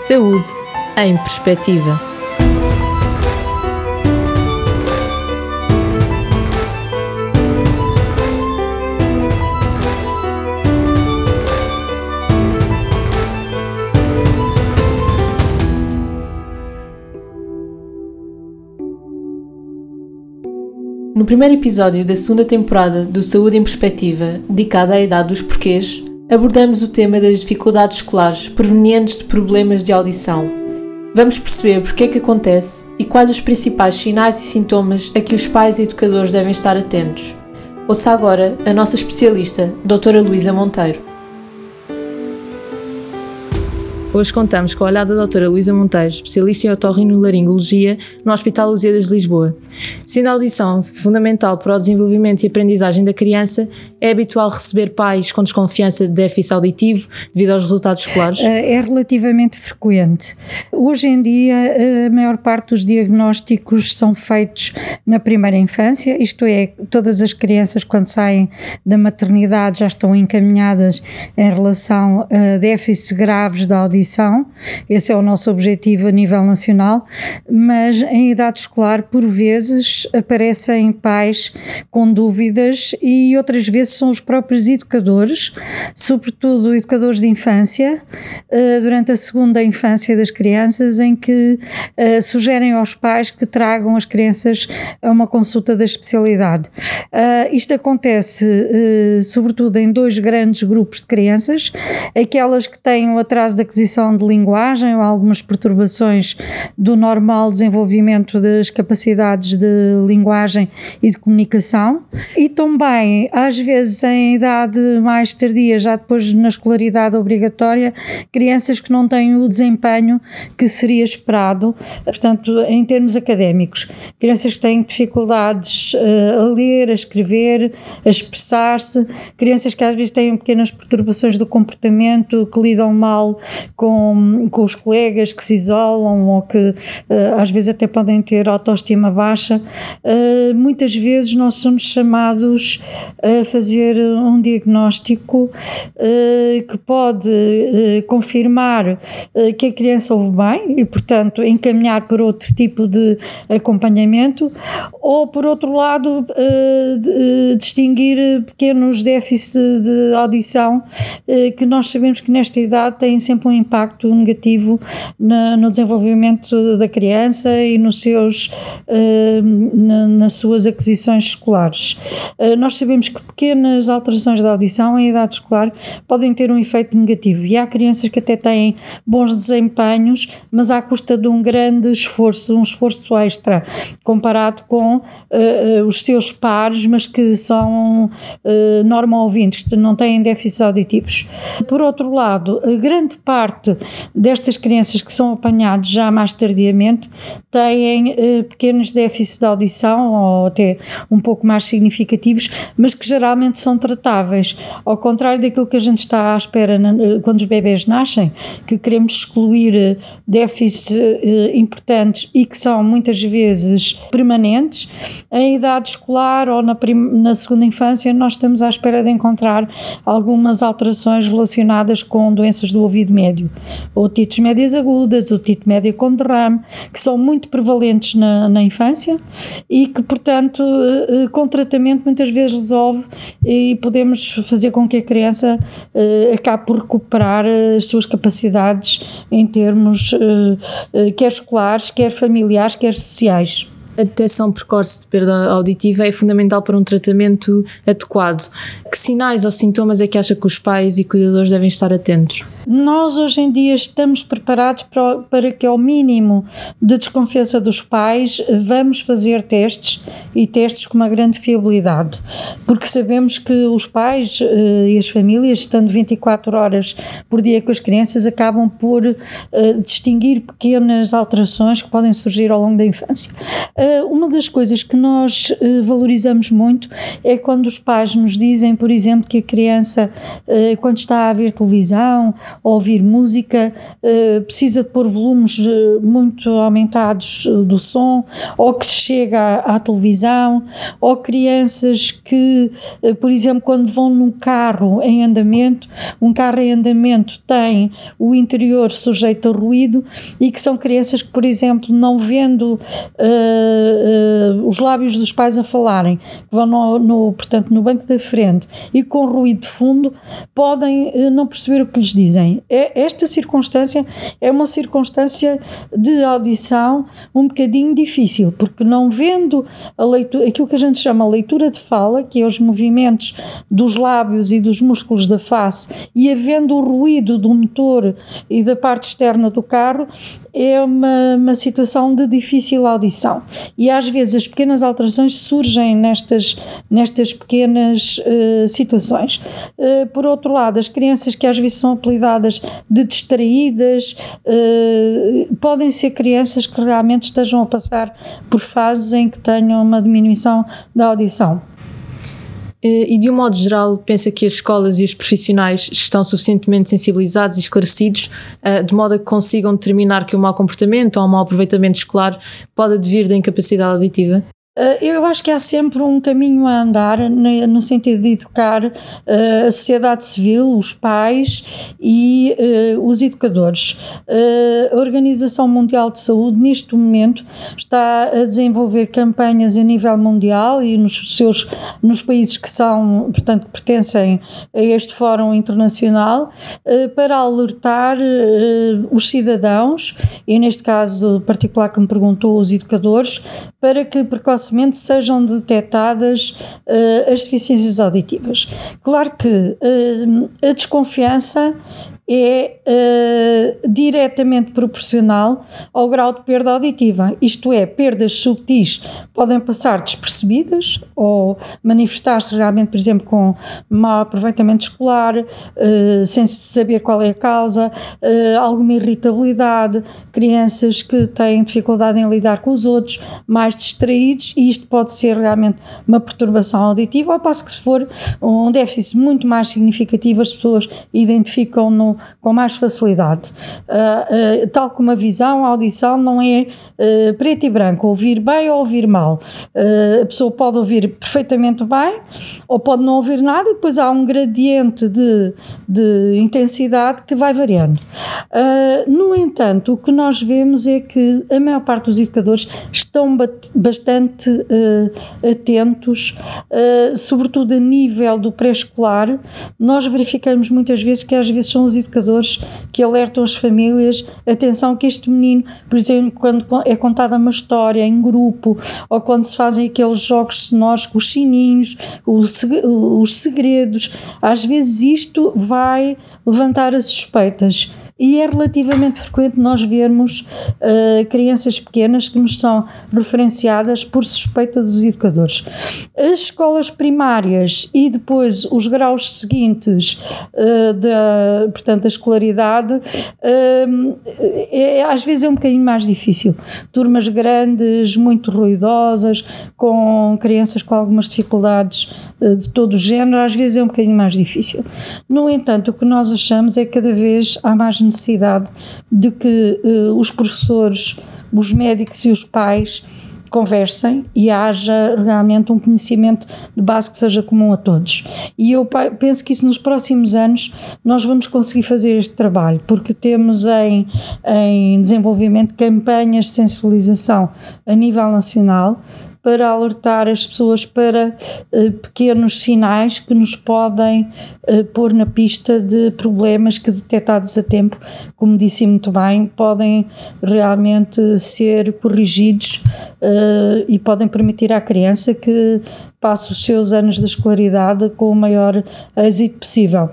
Saúde em Perspectiva. No primeiro episódio da segunda temporada do Saúde em Perspectiva, dedicada à idade dos porquês, abordamos o tema das dificuldades escolares provenientes de problemas de audição. Vamos perceber porque é que acontece e quais os principais sinais e sintomas a que os pais e educadores devem estar atentos. Ouça agora a nossa especialista, Doutora Luísa Monteiro. Hoje contamos com a olhada da doutora Luísa Monteiro, especialista em otorrinolaringologia no Hospital Lusíadas de Lisboa. Sendo a audição fundamental para o desenvolvimento e aprendizagem da criança, é habitual receber pais com desconfiança de déficit auditivo devido aos resultados escolares? Eh, é relativamente frequente. Hoje em dia, eh, a maior parte dos diagnósticos são feitos na primeira infância, isto é, todas as crianças, quando saem da maternidade, já estão encaminhadas em relação a déficits graves da audição audição, esse é o nosso objetivo a nível nacional, mas em idade escolar, por vezes, aparecem pais com dúvidas e outras vezes são os próprios educadores, sobretudo educadores de infância, eh, durante a segunda infância das crianças, em que eh, sugerem aos pais que tragam as crianças a uma consulta da especialidade. Eh, isto acontece sobretudo em dois grandes grupos de crianças, aquelas que têm o atraso de aquisição aquisição de linguagem ou algumas perturbações do normal desenvolvimento das capacidades de linguagem e de comunicação. E também, às vezes, em idade mais tardia, já depois na escolaridade obrigatória, crianças que não têm o desempenho que seria esperado, portanto, em termos académicos. Crianças que têm dificuldades uh, a ler, a escrever, a expressar-se, crianças que às vezes têm pequenas perturbações do comportamento, que lidam mal com, com os colegas que se isolam ou que uh, às vezes até podem ter autoestima baixa, uh, muitas vezes nós somos chamados a fazer um diagnóstico uh, que pode confirmar que a criança ouve bem e, portanto, encaminhar para outro tipo de acompanhamento, ou, por outro lado, distinguir pequenos déficits de, de audição que nós sabemos que nesta idade têm sempre um impacto negativo na, no desenvolvimento da criança e nos seus, uh, na, nas suas aquisições escolares. Uh, nós sabemos que pequenas alterações da audição em idade escolar podem ter um efeito negativo e há crianças que até têm bons desempenhos, mas à custa de um grande esforço, um esforço extra, comparado com uh, os seus pares, mas que são normal ouvintes, que não têm déficits auditivos. Por outro lado, grande parte destas crianças que são apanhadas já mais tardiamente têm eh, pequenos déficits de audição ou até um pouco mais significativos, mas que geralmente são tratáveis. Ao contrário daquilo que a gente está à espera na, eh, quando os bebés nascem, que queremos excluir eh, déficits eh, importantes e que são muitas vezes permanentes, em idade escolar ou na, na segunda infância, nós estamos à espera de encontrar algumas alterações relacionadas com doenças do ouvido médio otites médias agudas, otite média com derrame, que são muito prevalentes na, na infância e que, portanto, eh, eh, com tratamento muitas vezes resolve e podemos fazer com que a criança eh, acabe por recuperar as suas capacidades em termos quer escolares, quer familiares, quer sociais. A detecção precoce de perda auditiva é fundamental para um tratamento adequado. Que sinais ou sintomas é que acha que os pais e cuidadores devem estar atentos? Nós hoje em dia estamos preparados para, para que, ao mínimo de desconfiança dos pais, vamos fazer testes e testes com uma grande fiabilidade, porque sabemos que os pais uh, e as famílias, estando 24 horas por dia com as crianças, acabam por uh, distinguir pequenas alterações que podem surgir ao longo da infância. Uh, uma das coisas que nós valorizamos muito é quando os pais nos dizem, por exemplo, que a criança, quando está a ver televisão ouvir música, uh, precisa de pôr volumes uh, muito aumentados do som, ou que chega à, televisão, ou crianças que, por exemplo, quando vão num carro em andamento, um carro em andamento tem o interior sujeito a ruído e que são crianças que, por exemplo, não vendo os lábios dos pais a falarem, vão no, no, portanto, no banco da frente e com ruído de fundo, podem uh, não perceber o que lhes dizem. É, esta circunstância é uma circunstância de audição um bocadinho difícil, porque não vendo a leitura, aquilo que a gente chama leitura de fala, que é os movimentos dos lábios e dos músculos da face, e havendo o ruído do motor e da parte externa do carro, é uma, uma situação de difícil audição. E às vezes as pequenas alterações surgem nestas, nestas pequenas uh, situações. Uh, por outro lado, as crianças que às vezes são apelidadas de distraídas uh, podem ser crianças que realmente estejam a passar por fases em que tenham uma diminuição da audição. E de um modo geral, pensa que as escolas e os profissionais estão suficientemente sensibilizados e esclarecidos de modo a que consigam determinar que o mau comportamento ou o mau aproveitamento escolar pode advir da incapacidade auditiva? Eh, eu acho que há sempre um caminho a andar no sentido de educar eh, a sociedade civil, os pais e eh, os educadores. A Organização Mundial de Saúde, neste momento, está a desenvolver campanhas a nível mundial e nos seus nos países que são, portanto, que pertencem a este fórum internacional, para alertar os cidadãos, e neste caso particular que me perguntou, os educadores, para que precocemente precocemente sejam detectadas uh, as deficiências auditivas. Claro que uh, a desconfiança é uh, diretamente proporcional ao grau de perda auditiva, isto é, perdas subtis podem passar despercebidas ou manifestar-se realmente, por exemplo, com mau aproveitamento escolar, uh, sem saber qual é a causa, uh, alguma irritabilidade, crianças que têm dificuldade em lidar com os outros, mais distraídos, e isto pode ser realmente uma perturbação auditiva, ao passo que se for um déficit muito mais significativo, as pessoas identificam no com mais facilidade. Uh, uh, tal como a visão, a audição não é uh, preto e branco, ouvir bem ou ouvir mal. a pessoa pode ouvir perfeitamente bem ou pode não ouvir nada e depois há um gradiente de, de intensidade que vai variando. no entanto, o que nós vemos é que a maior parte dos educadores estão bastante atentos, sobretudo a nível do pré-escolar. Nós verificamos muitas vezes que às vezes são os educadores educadores que alertam as famílias, atenção que este menino, por exemplo, quando é contada uma história em grupo, ou quando se fazem aqueles jogos sonoros com os sininhos, os segredos, às vezes isto vai levantar as suspeitas e é relativamente frequente nós vermos uh, crianças pequenas que nos são referenciadas por suspeita dos educadores. As escolas primárias e depois os graus seguintes uh, da, portanto, da escolaridade, uh, é, às vezes é um bocadinho mais difícil. Turmas grandes, muito ruidosas, com crianças com algumas dificuldades de todo o género, às vezes é um bocadinho mais difícil. No entanto, o que nós achamos é que cada vez há mais necessidade de que uh, os professores, os médicos e os pais conversem e haja realmente um conhecimento de base que seja comum a todos. E eu penso que isso nos próximos anos nós vamos conseguir fazer este trabalho, porque temos em, em desenvolvimento campanhas de sensibilização a nível nacional para alertar as pessoas para uh, pequenos sinais que nos podem uh, pôr na pista de problemas que, detectados a tempo, como disse muito bem, podem realmente ser corrigidos uh, e podem permitir à criança que passe os seus anos de escolaridade com o maior êxito possível.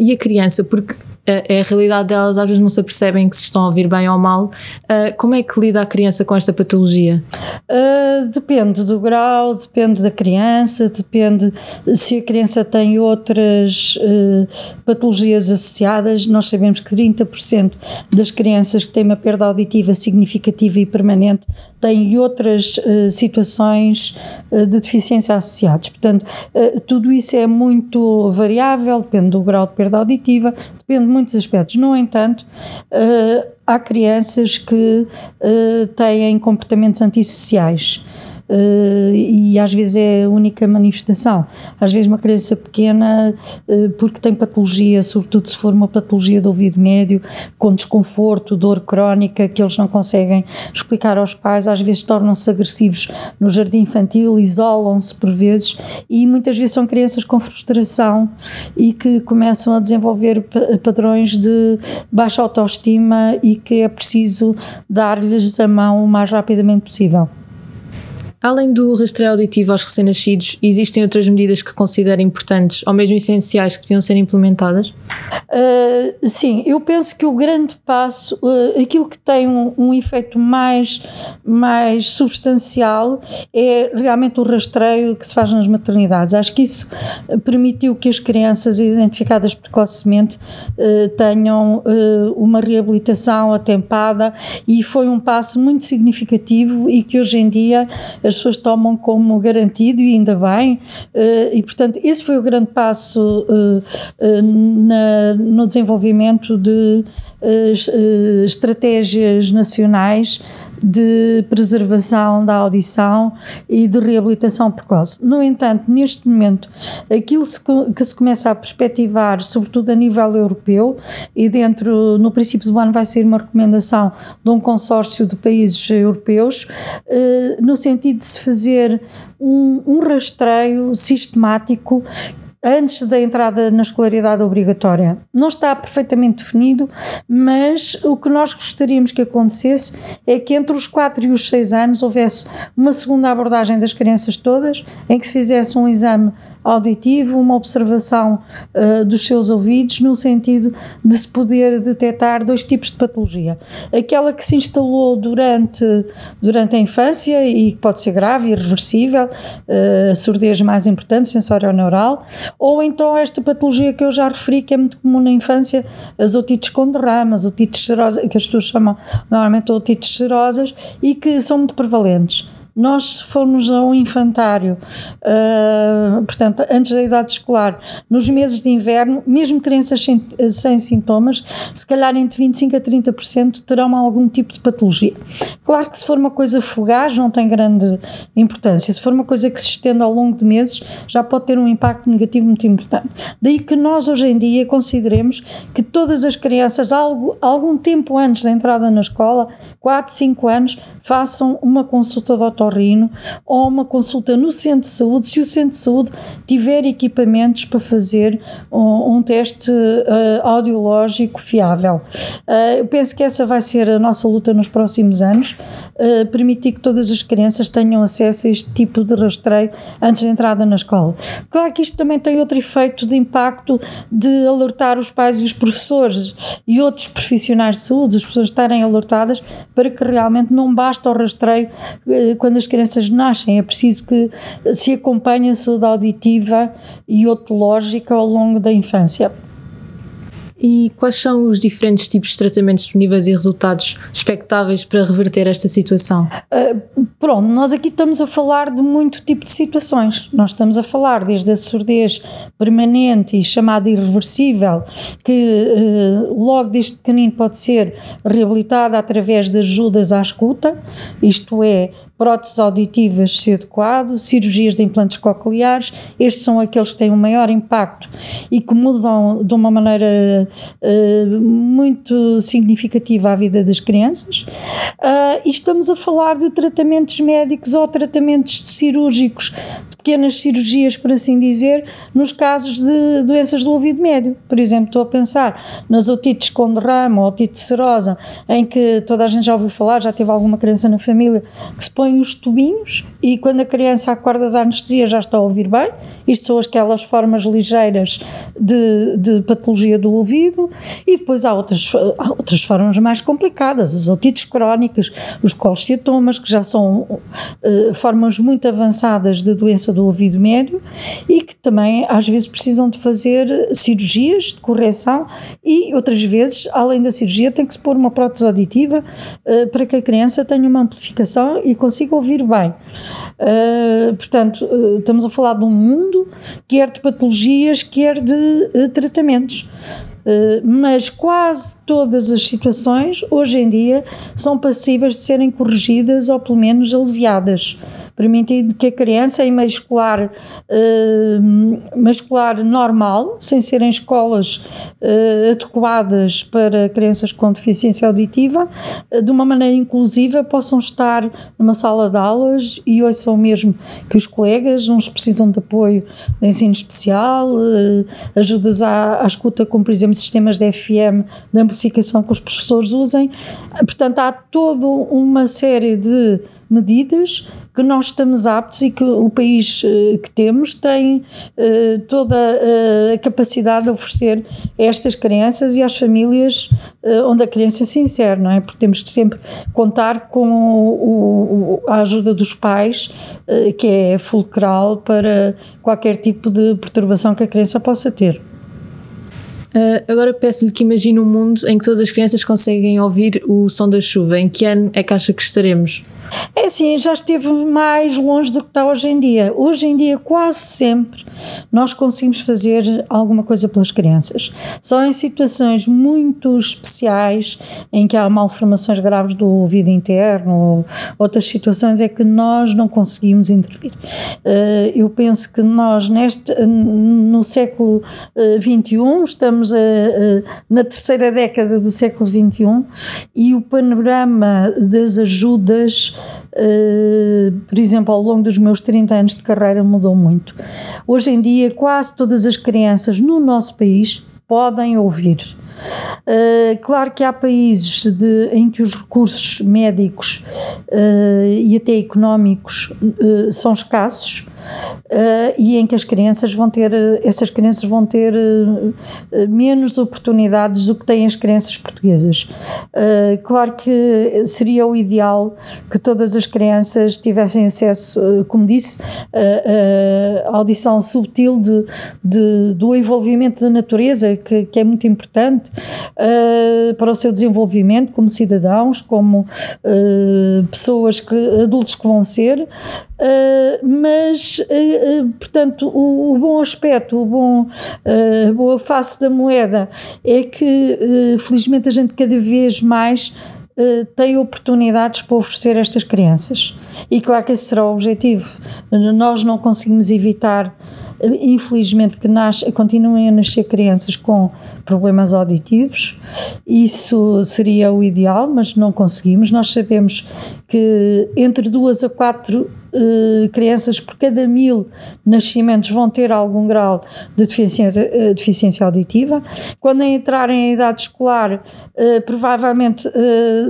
e a criança, porque é a realidade delas, às vezes não se apercebem que se estão a ouvir bem ou mal. Uh, como é que lida a criança com esta patologia? Uh, depende do grau, depende da criança, depende se a criança tem outras uh, patologias associadas. Nós sabemos que 30% das crianças que têm uma perda auditiva significativa e permanente têm outras situações de deficiência associadas. Portanto, tudo isso é muito variável, depende do grau de perda auditiva, depende de muitos aspectos. No entanto, uh, há crianças que uh, têm comportamentos antissociais uh, e às vezes é a única manifestação. Às vezes uma criança pequena, uh, porque tem patologia, sobretudo se for uma patologia do ouvido médio, com desconforto, dor crónica, que eles não conseguem explicar aos pais, às vezes tornam-se agressivos no jardim infantil, isolam-se por vezes e muitas vezes são crianças com frustração e que começam a desenvolver padrões de baixa autoestima e que é preciso dar-lhes a mão o mais rapidamente possível. Além do rastreio auditivo aos recém-nascidos, existem outras medidas que considera importantes ou mesmo essenciais que deviam ser implementadas? Uh, sim, eu penso que o grande passo, uh, aquilo que tem um, um, efeito mais, mais substancial é realmente o rastreio que se faz nas maternidades. Acho que isso permitiu que as crianças identificadas precocemente uh, tenham uma reabilitação atempada e foi um passo muito significativo e que hoje em dia as as pessoas tomam como garantido e ainda bem, eh, e portanto esse foi o grande passo eh, eh, no desenvolvimento de estratégias nacionais de preservação da audição e de reabilitação precoce. No entanto, neste momento, aquilo que se começa a perspectivar, sobretudo a nível europeu, e dentro, no princípio do ano, vai ser uma recomendação de um consórcio de países europeus, eh, no sentido de se fazer um, um rastreio sistemático antes da entrada na escolaridade obrigatória. Não está perfeitamente definido, mas o que nós gostaríamos que acontecesse é que entre os 4 e os 6 anos houvesse uma segunda abordagem das crianças todas, em que se fizesse um exame auditivo, uma observação uh, dos seus ouvidos, no sentido de se poder detectar dois tipos de patologia. Aquela que se instalou durante, durante a infância e que pode ser grave, irreversível, uh, surdez mais importante, sensorial-neural, ou então esta patologia que eu já referi, que é muito comum na infância, as otites com derramas, otites serosas, que as pessoas chamam normalmente otites serosas, e que são muito prevalentes. Nós, se formos a um infantário, uh, portanto, antes da idade escolar, nos meses de inverno, mesmo crianças sem, sem sintomas, se calhar entre 25% a 30% terão algum tipo de patologia. Claro que se for uma coisa fugaz, não tem grande importância. Se for uma coisa que se estende ao longo de meses, já pode ter um impacto negativo muito importante. Daí que nós, hoje em dia, consideremos que todas as crianças, algo, algum tempo antes da entrada na escola, 4, 5 anos, façam uma consulta de otorrino ou uma consulta no centro de saúde, se o centro de saúde tiver equipamentos para fazer um, um teste uh, audiológico fiável. Uh, eu penso que essa vai ser a nossa luta nos próximos anos, uh, permitir que todas as crianças tenham acesso a este tipo de rastreio antes da entrada na escola. Claro que isto também tem outro efeito de impacto de alertar os pais e os professores e outros profissionais de saúde, as pessoas estarem alertadas para que realmente não basta o rastreio quando as crianças nascem, é preciso que se acompanhe a saúde auditiva e otológica ao longo da infância. E quais são os diferentes tipos de tratamentos disponíveis e resultados expectáveis para reverter esta situação? Uh, pronto, nós aqui estamos a falar de muito tipo de situações. Nós estamos a falar desde a surdez permanente e chamada irreversível, que uh, logo desde pequenino pode ser reabilitada através de ajudas à escuta, isto é, próteses auditivas se adequado, cirurgias de implantes cocleares, estes são aqueles que têm um maior impacto e que mudam de uma maneira uh, muito significativa a vida das crianças. Uh, e estamos a falar de tratamentos médicos ou tratamentos cirúrgicos, pequenas cirurgias, por assim dizer, nos casos de doenças do ouvido médio. Por exemplo, estou a pensar nas otites com derrame ou otite serosa, em que toda a gente já ouviu falar, já teve alguma criança na família que se põe põe os tubinhos e quando a criança acorda da anestesia já está a ouvir bem. Isto são aquelas formas ligeiras de, de patologia do ouvido. E depois há outras, há outras formas mais complicadas, as otites crónicas, os colesteatomas, que já são uh, formas muito avançadas de doença do ouvido médio e que também às vezes precisam de fazer cirurgias de correção e outras vezes, além da cirurgia, tem que se pôr uma prótese auditiva uh, para que a criança tenha uma amplificação e consiga ouvir bem. Uh, portanto, uh, estamos a falar de um mundo, quer de patologias, quer de tratamentos. mas quase todas as situações, hoje em dia, são passíveis de serem corrigidas ou pelo menos aliviadas permitindo que a criança em meio escolar, uh, meio escolar normal, sem serem escolas uh, adequadas para crianças com deficiência auditiva, uh, de uma maneira inclusiva, possam estar numa sala de aulas e ouçam mesmo que os colegas, uns precisam de apoio de ensino especial, uh, ajudas à, à escuta, como por exemplo sistemas de FM, de amplificação que os professores usem. Portanto, há toda uma série de medidas que nós estamos aptos e que o país eh, que temos tem uh, toda uh, a capacidade de oferecer a estas crianças e às famílias onde a criança se insere, não é? Porque temos que sempre contar com a ajuda dos pais, que é fulcral para qualquer tipo de perturbação que a criança possa ter. Uh, agora peço-lhe que imagine um mundo em que todas as crianças conseguem ouvir o som da chuva. Em que ano é que acha que estaremos? É assim, já esteve mais longe do que está hoje em dia. Hoje em dia, quase sempre, nós conseguimos fazer alguma coisa pelas crianças. Só em situações muito especiais, em que há malformações graves do ouvido interno ou outras situações, é que nós não conseguimos intervir. Uh, eu penso que nós, neste, no século XXI, uh, estamos a, na terceira década do século XXI e o panorama das ajudas Uh, por exemplo, ao longo dos meus 30 anos de carreira mudou muito. Hoje em dia, quase todas as crianças no nosso país podem ouvir. Uh, claro que há países de, em que os recursos médicos uh, e até económicos são escassos e em que as crianças vão ter, essas crianças vão ter menos oportunidades do que têm as crianças portuguesas. claro que seria o ideal que todas as crianças tivessem acesso, como disse, à audição subtil de, de, do envolvimento da natureza, que, que é muito importante uh, para o seu desenvolvimento como cidadãos, como uh, pessoas que, adultos que vão ser, uh, mas, portanto, o, o, bom aspecto, o bom, a boa face da moeda é que, felizmente, a gente cada vez mais tem oportunidades para oferecer estas crianças. E claro que esse será o objetivo. Nós não conseguimos evitar infelizmente que nasce, continuem a nascer crianças com problemas auditivos. Isso seria o ideal, mas não conseguimos. Nós sabemos que entre duas a quatro uh, crianças por cada mil nascimentos vão ter algum grau de deficiência, uh, deficiência auditiva. Quando entrarem em idade escolar, uh, provavelmente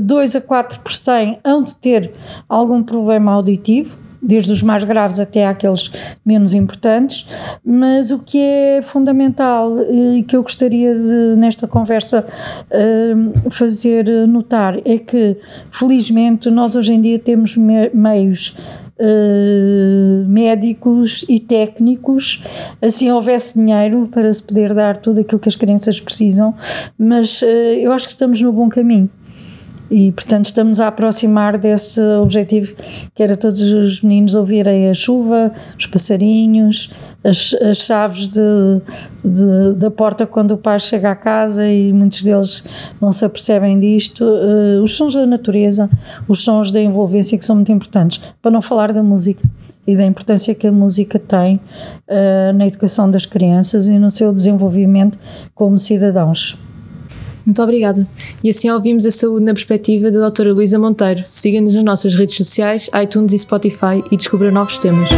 2 a 4 por 100 hão de ter algum problema auditivo desde os mais graves até aqueles menos importantes, mas o que é fundamental e que eu gostaria de, nesta conversa, uh, fazer notar é que, felizmente, nós hoje em dia temos me meios Uh, médicos e técnicos, assim houvesse dinheiro para se poder dar tudo aquilo que as crianças precisam, mas uh, eu acho que estamos no bom caminho e portanto estamos a aproximar desse objetivo que era todos os meninos ouvirem a chuva, os passarinhos, as, as chaves de, de, da porta quando o pai chega à casa e muitos deles não se apercebem disto, uh, os sons da natureza, os sons da envolvência que são muito importantes, para não falar da música e da importância que a música tem uh, na educação das crianças e no seu desenvolvimento como cidadãos. Muito obrigada. E assim ouvimos a saúde na perspectiva da doutora Luísa Monteiro. Siga-nos nas nossas redes sociais, iTunes e Spotify e descubra novos temas.